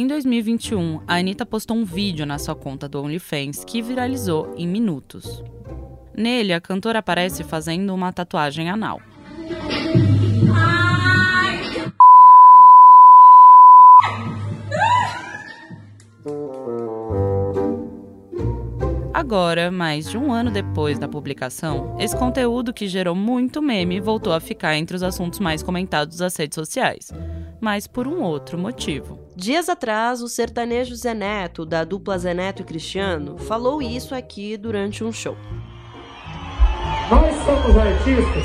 Em 2021, a Anitta postou um vídeo na sua conta do OnlyFans que viralizou em minutos. Nele, a cantora aparece fazendo uma tatuagem anal. Agora, mais de um ano depois da publicação, esse conteúdo que gerou muito meme voltou a ficar entre os assuntos mais comentados das redes sociais, mas por um outro motivo. Dias atrás, o sertanejo Zé Neto, da dupla Zé Neto e Cristiano, falou isso aqui durante um show. Nós somos artistas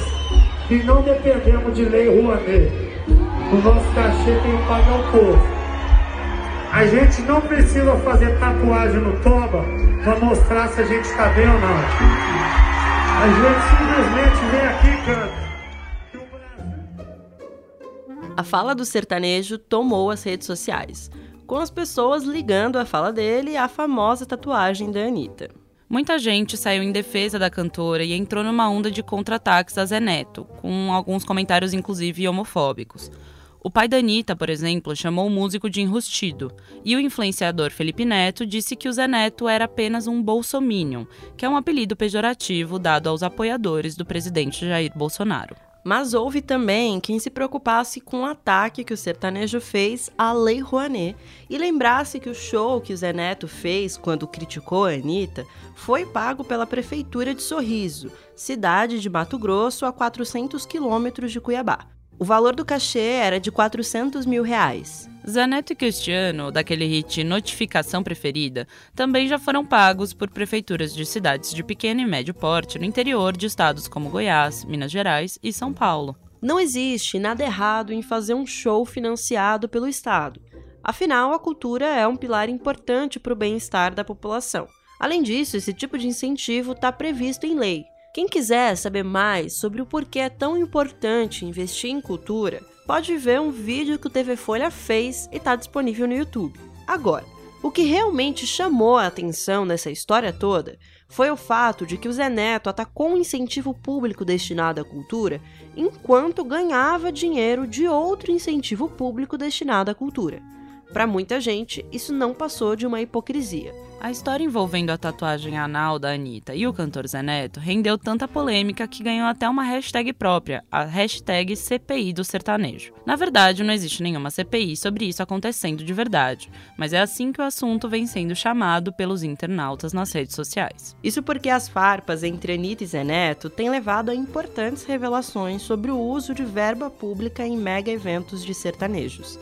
e não dependemos de lei Rouanet. O nosso cachê tem que pagar o povo. A gente não precisa fazer tatuagem no toba para mostrar se a gente está bem ou não. A gente simplesmente vem aqui e canta. A fala do sertanejo tomou as redes sociais, com as pessoas ligando a fala dele à famosa tatuagem da Anitta. Muita gente saiu em defesa da cantora e entrou numa onda de contra-ataques a Zé Neto, com alguns comentários inclusive homofóbicos. O pai da Anitta, por exemplo, chamou o músico de enrustido, e o influenciador Felipe Neto disse que o Zé Neto era apenas um bolsominion, que é um apelido pejorativo dado aos apoiadores do presidente Jair Bolsonaro. Mas houve também quem se preocupasse com o ataque que o sertanejo fez à Lei Rouanet e lembrasse que o show que o Zé Neto fez quando criticou a Anitta foi pago pela Prefeitura de Sorriso, cidade de Mato Grosso, a 400 quilômetros de Cuiabá. O valor do cachê era de 400 mil reais. Zaneto e Cristiano, daquele hit Notificação Preferida, também já foram pagos por prefeituras de cidades de pequeno e médio porte no interior de estados como Goiás, Minas Gerais e São Paulo. Não existe nada errado em fazer um show financiado pelo Estado. Afinal, a cultura é um pilar importante para o bem-estar da população. Além disso, esse tipo de incentivo está previsto em lei, quem quiser saber mais sobre o porquê é tão importante investir em cultura, pode ver um vídeo que o TV Folha fez e está disponível no YouTube. Agora, o que realmente chamou a atenção nessa história toda foi o fato de que o Zé Neto atacou um incentivo público destinado à cultura enquanto ganhava dinheiro de outro incentivo público destinado à cultura. Para muita gente, isso não passou de uma hipocrisia. A história envolvendo a tatuagem anal da Anitta e o cantor Zé Neto rendeu tanta polêmica que ganhou até uma hashtag própria, a hashtag CPI do sertanejo. Na verdade, não existe nenhuma CPI sobre isso acontecendo de verdade, mas é assim que o assunto vem sendo chamado pelos internautas nas redes sociais. Isso porque as farpas entre Anitta e Zé Neto têm levado a importantes revelações sobre o uso de verba pública em mega eventos de sertanejos.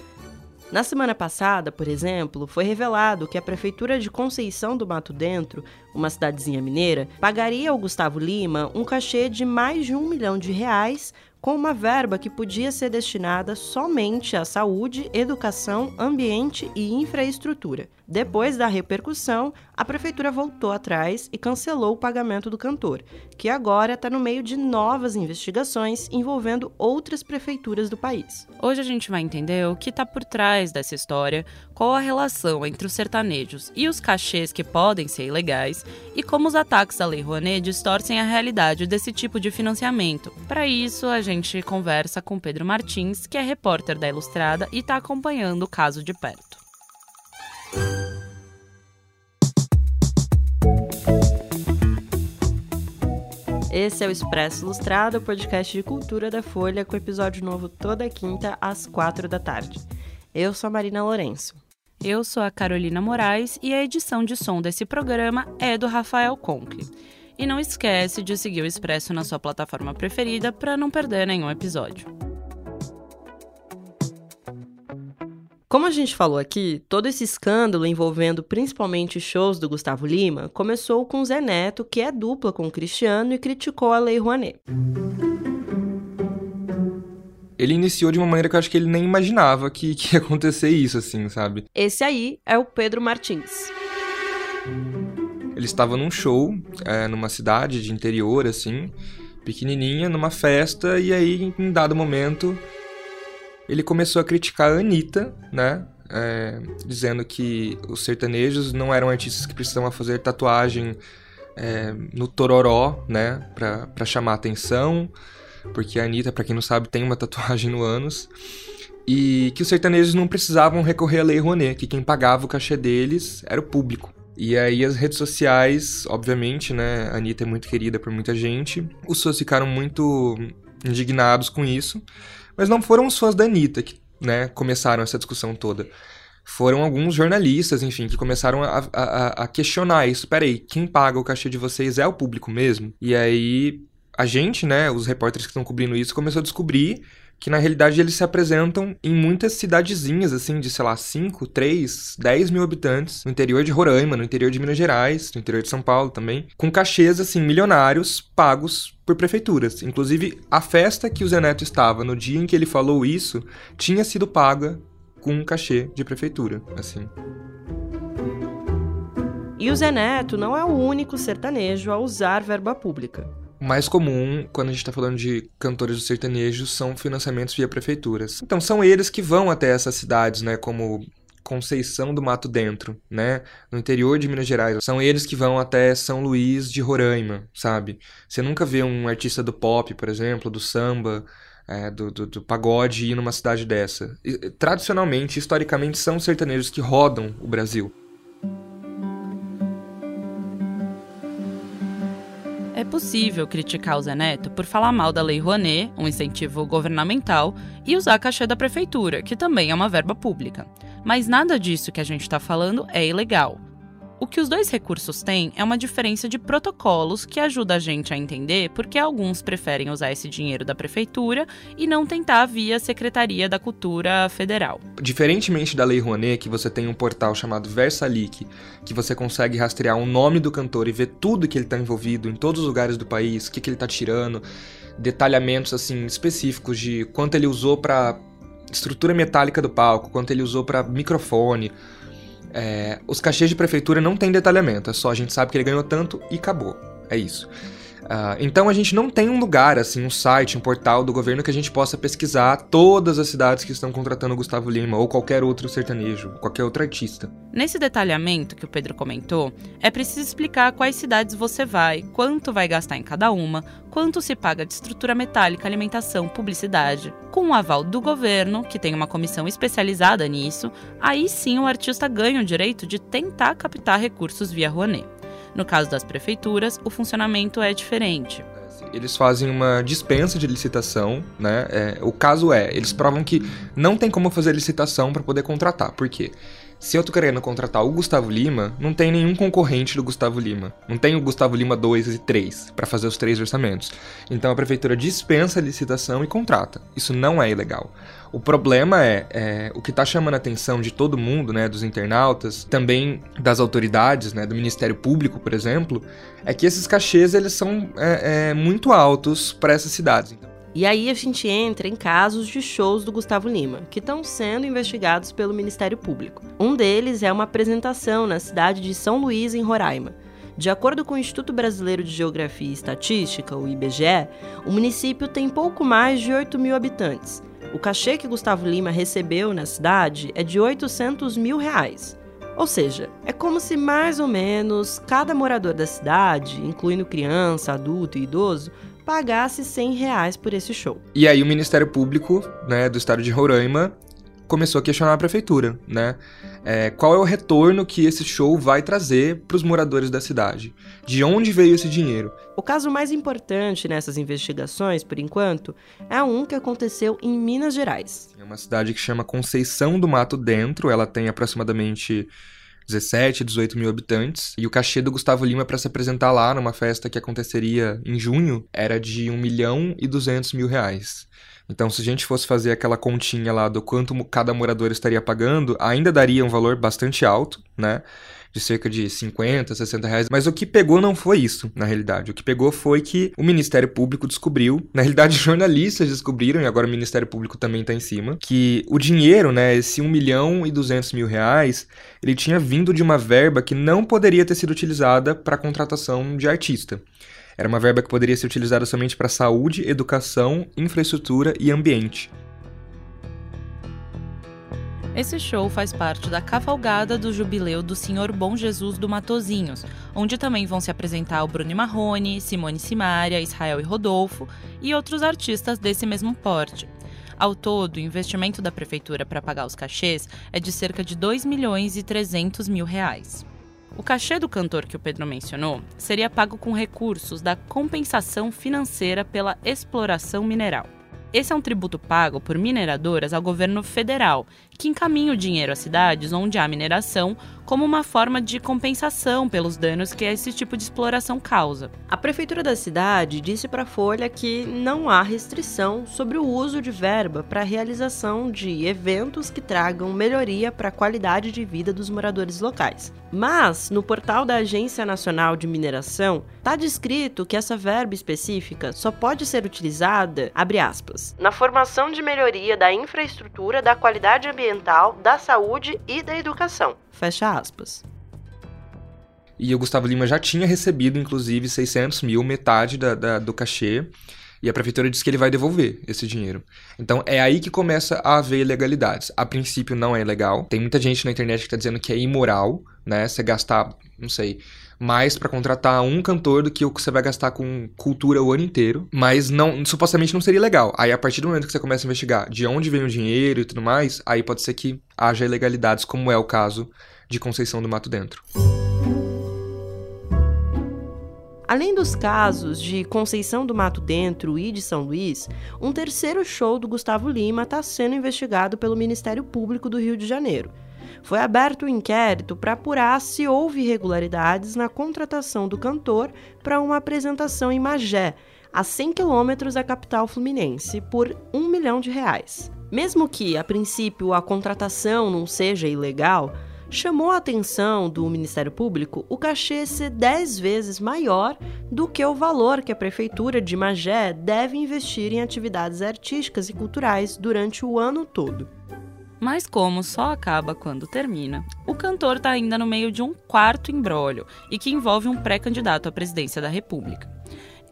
Na semana passada, por exemplo, foi revelado que a Prefeitura de Conceição do Mato Dentro, uma cidadezinha mineira, pagaria ao Gustavo Lima um cachê de mais de um milhão de reais com uma verba que podia ser destinada somente à saúde, educação, ambiente e infraestrutura. Depois da repercussão, a prefeitura voltou atrás e cancelou o pagamento do cantor, que agora está no meio de novas investigações envolvendo outras prefeituras do país. Hoje a gente vai entender o que está por trás dessa história, qual a relação entre os sertanejos e os cachês que podem ser ilegais e como os ataques à Lei Rouanet distorcem a realidade desse tipo de financiamento. Para isso, a gente conversa com Pedro Martins, que é repórter da Ilustrada e está acompanhando o caso de perto. Esse é o Expresso Ilustrado, o podcast de cultura da Folha, com episódio novo toda quinta às quatro da tarde. Eu sou a Marina Lourenço. Eu sou a Carolina Moraes e a edição de som desse programa é do Rafael Conkle. E não esquece de seguir o Expresso na sua plataforma preferida para não perder nenhum episódio. Como a gente falou aqui, todo esse escândalo envolvendo principalmente shows do Gustavo Lima começou com Zé Neto, que é dupla com o Cristiano e criticou a Lei Rouanet. Ele iniciou de uma maneira que eu acho que ele nem imaginava que, que ia acontecer isso, assim, sabe? Esse aí é o Pedro Martins. Ele estava num show, é, numa cidade de interior, assim, pequenininha, numa festa, e aí, em dado momento, ele começou a criticar a Anitta, né? É, dizendo que os sertanejos não eram artistas que precisavam fazer tatuagem é, no tororó, né? Pra, pra chamar atenção, porque a Anitta, pra quem não sabe, tem uma tatuagem no ânus. e que os sertanejos não precisavam recorrer à Lei Rouanet, que quem pagava o cachê deles era o público. E aí as redes sociais, obviamente, né, a Anitta é muito querida por muita gente, os fãs ficaram muito indignados com isso, mas não foram os fãs da Anitta que né, começaram essa discussão toda. Foram alguns jornalistas, enfim, que começaram a, a, a questionar isso. Peraí, quem paga o cachê de vocês é o público mesmo? E aí a gente, né, os repórteres que estão cobrindo isso, começou a descobrir que na realidade eles se apresentam em muitas cidadezinhas, assim, de, sei lá, 5, 3, 10 mil habitantes, no interior de Roraima, no interior de Minas Gerais, no interior de São Paulo também, com cachês, assim, milionários pagos por prefeituras. Inclusive, a festa que o Zé Neto estava no dia em que ele falou isso tinha sido paga com um cachê de prefeitura, assim. E o Zé Neto não é o único sertanejo a usar verba pública mais comum quando a gente está falando de cantores do sertanejo são financiamentos via prefeituras. Então são eles que vão até essas cidades, né, como Conceição do Mato Dentro, né, no interior de Minas Gerais. São eles que vão até São Luís de Roraima, sabe? Você nunca vê um artista do pop, por exemplo, do samba, é, do, do, do, pagode ir numa cidade dessa. E, tradicionalmente, historicamente, são sertanejos que rodam o Brasil. É possível criticar o Zé Neto por falar mal da Lei Rouanet, um incentivo governamental, e usar caixa da prefeitura, que também é uma verba pública. Mas nada disso que a gente está falando é ilegal. O que os dois recursos têm é uma diferença de protocolos que ajuda a gente a entender por que alguns preferem usar esse dinheiro da prefeitura e não tentar via Secretaria da Cultura Federal. Diferentemente da Lei Rouanet, que você tem um portal chamado Versalic, que você consegue rastrear o nome do cantor e ver tudo que ele está envolvido em todos os lugares do país, o que, que ele está tirando, detalhamentos assim específicos de quanto ele usou para estrutura metálica do palco, quanto ele usou para microfone, é, os cachês de prefeitura não tem detalhamento, é só a gente sabe que ele ganhou tanto e acabou. É isso. Uh, então a gente não tem um lugar, assim, um site, um portal do governo que a gente possa pesquisar todas as cidades que estão contratando Gustavo Lima ou qualquer outro sertanejo, qualquer outro artista. Nesse detalhamento que o Pedro comentou, é preciso explicar quais cidades você vai, quanto vai gastar em cada uma, quanto se paga de estrutura metálica, alimentação, publicidade. Com o aval do governo, que tem uma comissão especializada nisso, aí sim o artista ganha o direito de tentar captar recursos via Rouanet. No caso das prefeituras, o funcionamento é diferente. Eles fazem uma dispensa de licitação, né? É, o caso é, eles provam que não tem como fazer licitação para poder contratar. Por quê? Se eu tô querendo contratar o Gustavo Lima, não tem nenhum concorrente do Gustavo Lima. Não tem o Gustavo Lima 2 e 3 para fazer os três orçamentos. Então a prefeitura dispensa a licitação e contrata. Isso não é ilegal. O problema é, é o que está chamando a atenção de todo mundo, né, dos internautas, também das autoridades, né, do Ministério Público, por exemplo, é que esses cachês eles são é, é, muito altos para essas cidades. Então, e aí a gente entra em casos de shows do Gustavo Lima, que estão sendo investigados pelo Ministério Público. Um deles é uma apresentação na cidade de São Luís, em Roraima. De acordo com o Instituto Brasileiro de Geografia e Estatística, o IBGE, o município tem pouco mais de 8 mil habitantes. O cachê que Gustavo Lima recebeu na cidade é de 800 mil reais. Ou seja, é como se mais ou menos cada morador da cidade, incluindo criança, adulto e idoso, pagasse 100 reais por esse show. E aí o Ministério Público né, do estado de Roraima começou a questionar a prefeitura, né? É, qual é o retorno que esse show vai trazer para os moradores da cidade? De onde veio esse dinheiro? O caso mais importante nessas investigações, por enquanto, é um que aconteceu em Minas Gerais. É uma cidade que chama Conceição do Mato Dentro, ela tem aproximadamente 17, 18 mil habitantes. E o cachê do Gustavo Lima para se apresentar lá numa festa que aconteceria em junho era de 1 milhão e 200 mil reais. Então, se a gente fosse fazer aquela continha lá do quanto cada morador estaria pagando, ainda daria um valor bastante alto, né? de cerca de 50, 60 reais. Mas o que pegou não foi isso, na realidade. O que pegou foi que o Ministério Público descobriu, na realidade, jornalistas descobriram, e agora o Ministério Público também está em cima, que o dinheiro, né, esse 1 milhão e 200 mil reais, ele tinha vindo de uma verba que não poderia ter sido utilizada para contratação de artista. Era uma verba que poderia ser utilizada somente para saúde, educação, infraestrutura e ambiente. Esse show faz parte da cavalgada do jubileu do Senhor Bom Jesus do Matozinhos, onde também vão se apresentar o Bruno Marrone, Simone Simaria, Israel e Rodolfo e outros artistas desse mesmo porte. Ao todo, o investimento da prefeitura para pagar os cachês é de cerca de 2 milhões e 300 mil reais. O cachê do cantor que o Pedro mencionou seria pago com recursos da compensação financeira pela exploração mineral. Esse é um tributo pago por mineradoras ao governo federal, que encaminha o dinheiro às cidades onde há mineração como uma forma de compensação pelos danos que esse tipo de exploração causa. A prefeitura da cidade disse para a Folha que não há restrição sobre o uso de verba para a realização de eventos que tragam melhoria para a qualidade de vida dos moradores locais. Mas, no portal da Agência Nacional de Mineração, está descrito que essa verba específica só pode ser utilizada, abre aspas, na formação de melhoria da infraestrutura, da qualidade ambiental, da saúde e da educação. Fecha aspas. E o Gustavo Lima já tinha recebido, inclusive, 600 mil, metade da, da, do cachê. E a prefeitura disse que ele vai devolver esse dinheiro. Então é aí que começa a haver ilegalidades. A princípio não é legal. Tem muita gente na internet que está dizendo que é imoral, né? Você gastar, não sei, mais para contratar um cantor do que o que você vai gastar com cultura o ano inteiro. Mas não, supostamente não seria legal. Aí a partir do momento que você começa a investigar de onde vem o dinheiro e tudo mais, aí pode ser que haja ilegalidades, como é o caso de Conceição do Mato Dentro. Além dos casos de Conceição do Mato Dentro e de São Luís, um terceiro show do Gustavo Lima está sendo investigado pelo Ministério Público do Rio de Janeiro. Foi aberto um inquérito para apurar se houve irregularidades na contratação do cantor para uma apresentação em Magé, a 100 quilômetros da capital fluminense, por um milhão de reais. Mesmo que, a princípio, a contratação não seja ilegal, chamou a atenção do Ministério Público o cachê ser 10 vezes maior do que o valor que a Prefeitura de Magé deve investir em atividades artísticas e culturais durante o ano todo. Mas como só acaba quando termina, o cantor está ainda no meio de um quarto embrólio e que envolve um pré-candidato à presidência da República.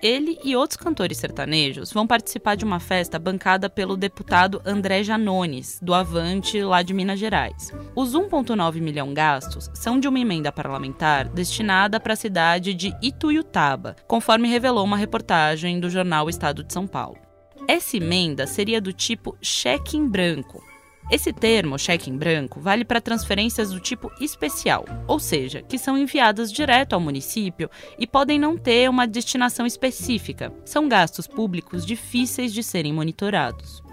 Ele e outros cantores sertanejos vão participar de uma festa bancada pelo deputado André Janones, do Avante, lá de Minas Gerais. Os 1,9 milhão gastos são de uma emenda parlamentar destinada para a cidade de Ituiutaba, conforme revelou uma reportagem do jornal Estado de São Paulo. Essa emenda seria do tipo cheque em branco, esse termo, cheque em branco, vale para transferências do tipo especial, ou seja, que são enviadas direto ao município e podem não ter uma destinação específica. São gastos públicos difíceis de serem monitorados.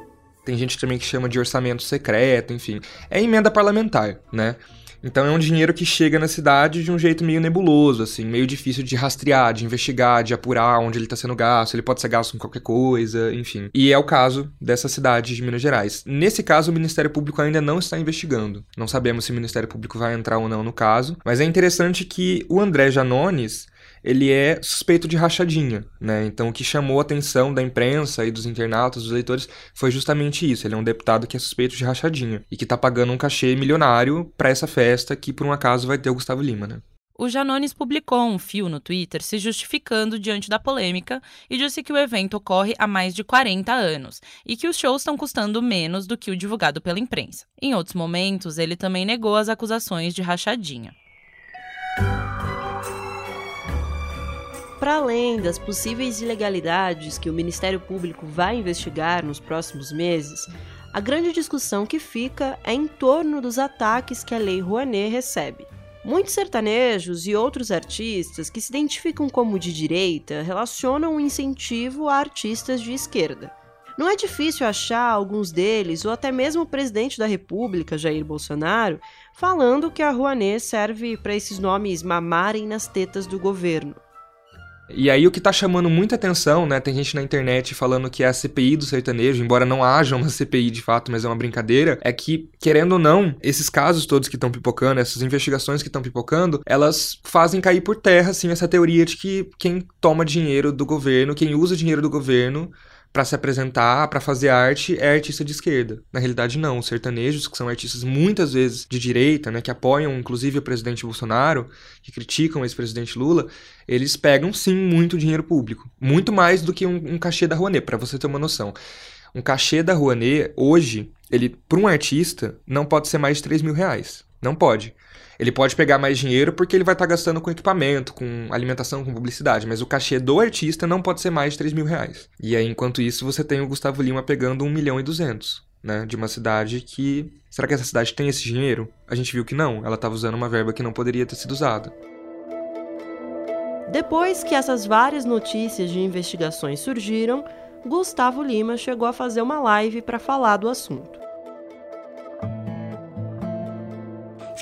Tem gente também que chama de orçamento secreto, enfim. É emenda parlamentar, né? Então é um dinheiro que chega na cidade de um jeito meio nebuloso, assim, meio difícil de rastrear, de investigar, de apurar onde ele está sendo gasto. Ele pode ser gasto com qualquer coisa, enfim. E é o caso dessa cidade de Minas Gerais. Nesse caso, o Ministério Público ainda não está investigando. Não sabemos se o Ministério Público vai entrar ou não no caso, mas é interessante que o André Janones ele é suspeito de rachadinha, né? Então o que chamou a atenção da imprensa e dos internautas, dos leitores, foi justamente isso. Ele é um deputado que é suspeito de rachadinha e que tá pagando um cachê milionário para essa festa que por um acaso vai ter o Gustavo Lima, né? O Janones publicou um fio no Twitter se justificando diante da polêmica e disse que o evento ocorre há mais de 40 anos e que os shows estão custando menos do que o divulgado pela imprensa. Em outros momentos, ele também negou as acusações de rachadinha. Para além das possíveis ilegalidades que o Ministério Público vai investigar nos próximos meses, a grande discussão que fica é em torno dos ataques que a Lei Rouanet recebe. Muitos sertanejos e outros artistas que se identificam como de direita relacionam o incentivo a artistas de esquerda. Não é difícil achar alguns deles, ou até mesmo o presidente da República, Jair Bolsonaro, falando que a Rouanet serve para esses nomes mamarem nas tetas do governo. E aí o que tá chamando muita atenção, né? Tem gente na internet falando que é a CPI do sertanejo, embora não haja uma CPI de fato, mas é uma brincadeira, é que, querendo ou não, esses casos todos que estão pipocando, essas investigações que estão pipocando, elas fazem cair por terra, assim, essa teoria de que quem toma dinheiro do governo, quem usa dinheiro do governo para se apresentar, para fazer arte, é artista de esquerda. Na realidade, não. Os sertanejos, que são artistas muitas vezes de direita, né, que apoiam inclusive o presidente Bolsonaro, que criticam o ex-presidente Lula, eles pegam sim muito dinheiro público. Muito mais do que um, um cachê da Rouanet, para você ter uma noção. Um cachê da Rouanet, hoje, ele, para um artista, não pode ser mais de 3 mil reais. Não pode. Ele pode pegar mais dinheiro porque ele vai estar tá gastando com equipamento, com alimentação, com publicidade, mas o cachê do artista não pode ser mais de 3 mil reais. E aí, enquanto isso, você tem o Gustavo Lima pegando 1 milhão e 200, né? De uma cidade que. Será que essa cidade tem esse dinheiro? A gente viu que não, ela estava usando uma verba que não poderia ter sido usada. Depois que essas várias notícias de investigações surgiram, Gustavo Lima chegou a fazer uma live para falar do assunto.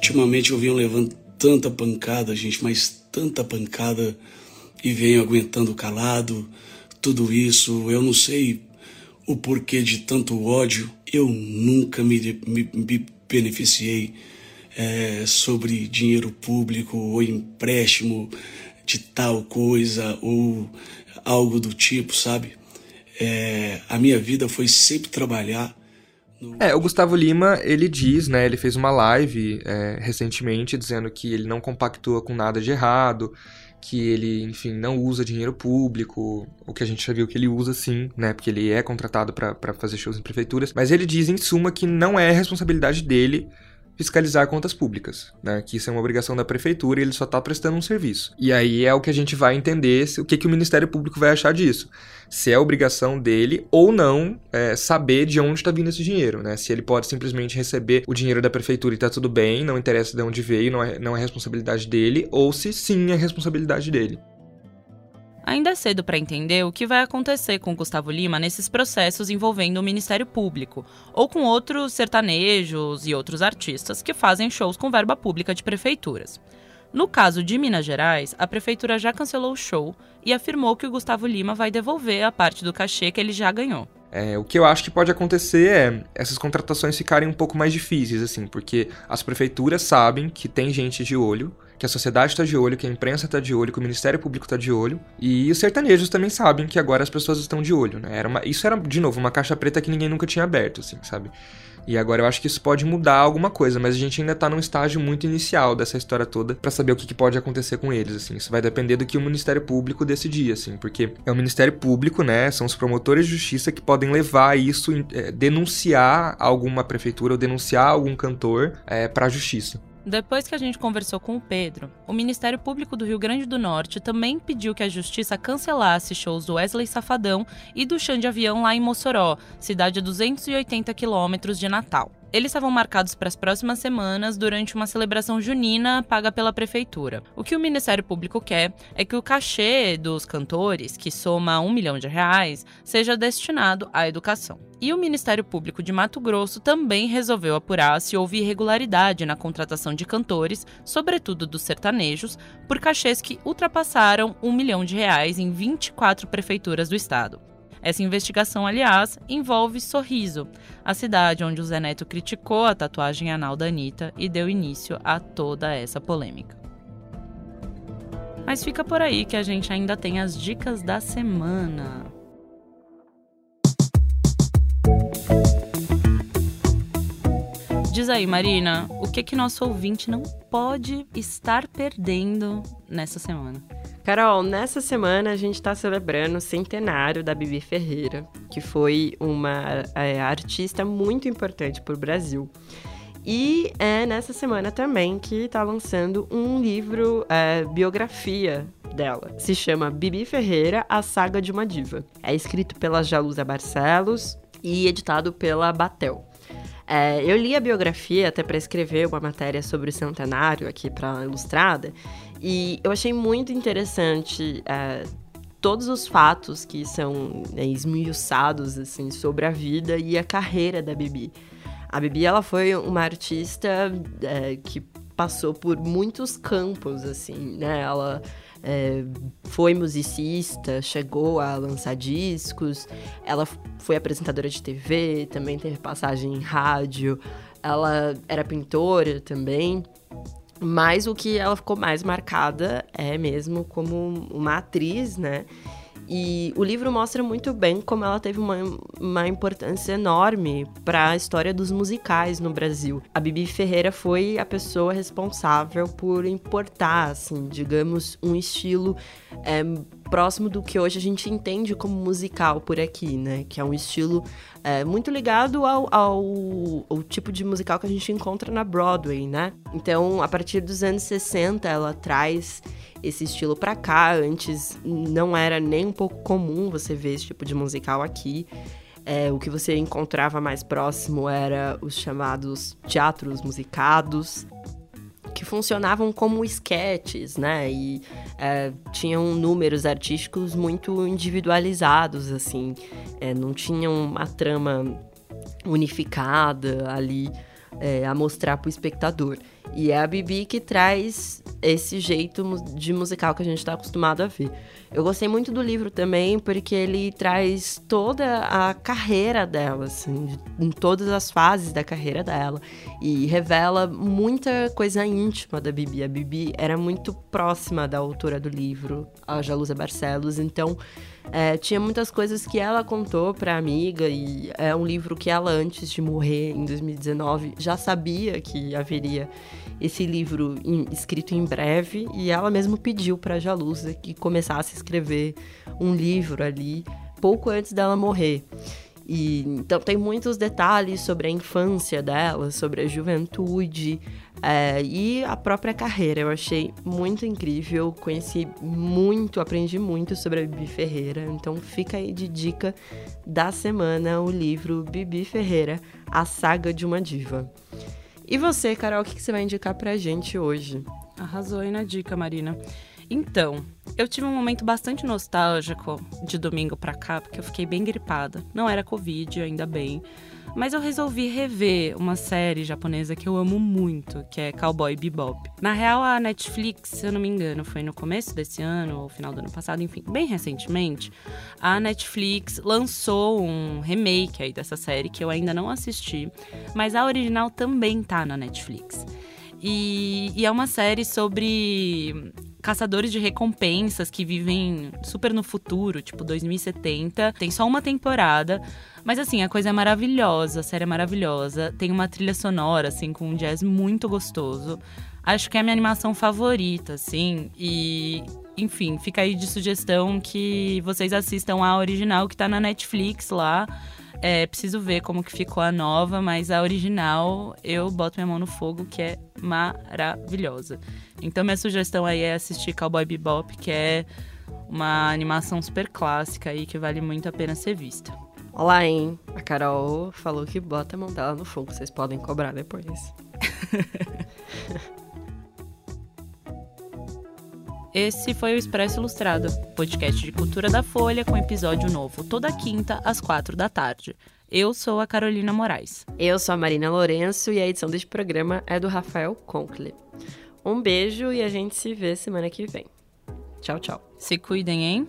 Ultimamente eu venho levando tanta pancada, gente, mas tanta pancada e venho aguentando calado tudo isso. Eu não sei o porquê de tanto ódio. Eu nunca me, me, me beneficiei é, sobre dinheiro público ou empréstimo de tal coisa ou algo do tipo, sabe? É, a minha vida foi sempre trabalhar é, o Gustavo Lima, ele diz, né, ele fez uma live é, recentemente dizendo que ele não compactua com nada de errado, que ele, enfim, não usa dinheiro público, o que a gente já viu que ele usa sim, né, porque ele é contratado para fazer shows em prefeituras, mas ele diz, em suma, que não é responsabilidade dele fiscalizar contas públicas, né? Que isso é uma obrigação da prefeitura e ele só está prestando um serviço. E aí é o que a gente vai entender o que, que o Ministério Público vai achar disso. Se é obrigação dele ou não é, saber de onde está vindo esse dinheiro, né? Se ele pode simplesmente receber o dinheiro da prefeitura e está tudo bem, não interessa de onde veio, não é, não é responsabilidade dele, ou se sim é responsabilidade dele. Ainda é cedo para entender o que vai acontecer com Gustavo Lima nesses processos envolvendo o Ministério Público, ou com outros sertanejos e outros artistas que fazem shows com verba pública de prefeituras. No caso de Minas Gerais, a prefeitura já cancelou o show e afirmou que o Gustavo Lima vai devolver a parte do cachê que ele já ganhou. É, o que eu acho que pode acontecer é essas contratações ficarem um pouco mais difíceis, assim, porque as prefeituras sabem que tem gente de olho, que a sociedade está de olho, que a imprensa está de olho, que o Ministério Público está de olho, e os sertanejos também sabem que agora as pessoas estão de olho, né? Era uma, isso era, de novo, uma caixa preta que ninguém nunca tinha aberto, assim, sabe? E agora eu acho que isso pode mudar alguma coisa, mas a gente ainda tá num estágio muito inicial dessa história toda para saber o que, que, pode acontecer com eles, assim. Isso vai depender do que o Ministério Público decidir, assim, porque é o Ministério Público, né, são os promotores de justiça que podem levar isso, é, denunciar alguma prefeitura ou denunciar algum cantor é, para a justiça. Depois que a gente conversou com o Pedro, o Ministério Público do Rio Grande do Norte também pediu que a justiça cancelasse shows do Wesley Safadão e do Xande Avião lá em Mossoró, cidade a 280 quilômetros de Natal. Eles estavam marcados para as próximas semanas durante uma celebração junina paga pela prefeitura. O que o Ministério Público quer é que o cachê dos cantores, que soma um milhão de reais, seja destinado à educação. E o Ministério Público de Mato Grosso também resolveu apurar se houve irregularidade na contratação de cantores, sobretudo dos sertanejos, por cachês que ultrapassaram um milhão de reais em 24 prefeituras do estado. Essa investigação, aliás, envolve Sorriso, a cidade onde o Zé Neto criticou a tatuagem anal da Anitta e deu início a toda essa polêmica. Mas fica por aí que a gente ainda tem as dicas da semana. Diz aí, Marina, o que que nosso ouvinte não pode estar perdendo nessa semana? Carol, nessa semana a gente está celebrando o centenário da Bibi Ferreira, que foi uma é, artista muito importante para o Brasil. E é nessa semana também que está lançando um livro é, biografia dela. Se chama Bibi Ferreira, A Saga de uma Diva. É escrito pela Jalusa Barcelos e editado pela Batel. É, eu li a biografia até para escrever uma matéria sobre o centenário aqui para Ilustrada e eu achei muito interessante é, todos os fatos que são né, esmiuçados assim, sobre a vida e a carreira da Bibi. A Bibi ela foi uma artista é, que passou por muitos campos, assim, né? Ela é, foi musicista, chegou a lançar discos, ela foi apresentadora de TV, também teve passagem em rádio, ela era pintora também. Mas o que ela ficou mais marcada é mesmo como uma atriz, né? E o livro mostra muito bem como ela teve uma, uma importância enorme para a história dos musicais no Brasil. A Bibi Ferreira foi a pessoa responsável por importar, assim, digamos, um estilo é, próximo do que hoje a gente entende como musical por aqui, né? Que é um estilo é, muito ligado ao, ao, ao, tipo de musical que a gente encontra na Broadway, né? Então, a partir dos anos 60, ela traz esse estilo para cá. Antes não era nem um pouco comum você ver esse tipo de musical aqui. É, o que você encontrava mais próximo era os chamados teatros musicados, que funcionavam como esquetes, né? E é, tinham números artísticos muito individualizados, assim. É, não tinham uma trama unificada ali é, a mostrar para o espectador. E é a Bibi que traz esse jeito de musical que a gente está acostumado a ver. Eu gostei muito do livro também, porque ele traz toda a carreira dela, assim, em todas as fases da carreira dela. E revela muita coisa íntima da Bibi. A Bibi era muito próxima da autora do livro, a Jalusa Barcelos, então é, tinha muitas coisas que ela contou pra amiga, e é um livro que ela, antes de morrer em 2019, já sabia que haveria esse livro em, escrito em breve, e ela mesma pediu pra Jalusa que começasse a escrever um livro ali, pouco antes dela morrer. E, então tem muitos detalhes sobre a infância dela, sobre a juventude é, e a própria carreira. Eu achei muito incrível, conheci muito, aprendi muito sobre a Bibi Ferreira. Então fica aí de dica da semana o livro Bibi Ferreira, A Saga de uma Diva. E você, Carol, o que você vai indicar pra gente hoje? Arrasou aí na dica, Marina. Então, eu tive um momento bastante nostálgico de domingo pra cá, porque eu fiquei bem gripada. Não era Covid, ainda bem. Mas eu resolvi rever uma série japonesa que eu amo muito, que é Cowboy Bebop. Na real, a Netflix, se eu não me engano, foi no começo desse ano, ou final do ano passado, enfim, bem recentemente, a Netflix lançou um remake aí dessa série que eu ainda não assisti, mas a original também tá na Netflix. E, e, é uma série sobre caçadores de recompensas que vivem super no futuro, tipo 2070. Tem só uma temporada, mas assim, a coisa é maravilhosa, a série é maravilhosa. Tem uma trilha sonora, assim, com um jazz muito gostoso. Acho que é a minha animação favorita, assim. E, enfim, fica aí de sugestão que vocês assistam a original que tá na Netflix lá. É, preciso ver como que ficou a nova, mas a original eu boto minha mão no fogo, que é maravilhosa. Então minha sugestão aí é assistir Cowboy Bebop, que é uma animação super clássica aí que vale muito a pena ser vista. Olá, hein? A Carol falou que bota a mão dela no fogo, vocês podem cobrar depois. Esse foi o Expresso Ilustrado, podcast de cultura da Folha com episódio novo toda quinta às quatro da tarde. Eu sou a Carolina Moraes. Eu sou a Marina Lourenço e a edição deste programa é do Rafael Conkle. Um beijo e a gente se vê semana que vem. Tchau, tchau. Se cuidem, hein?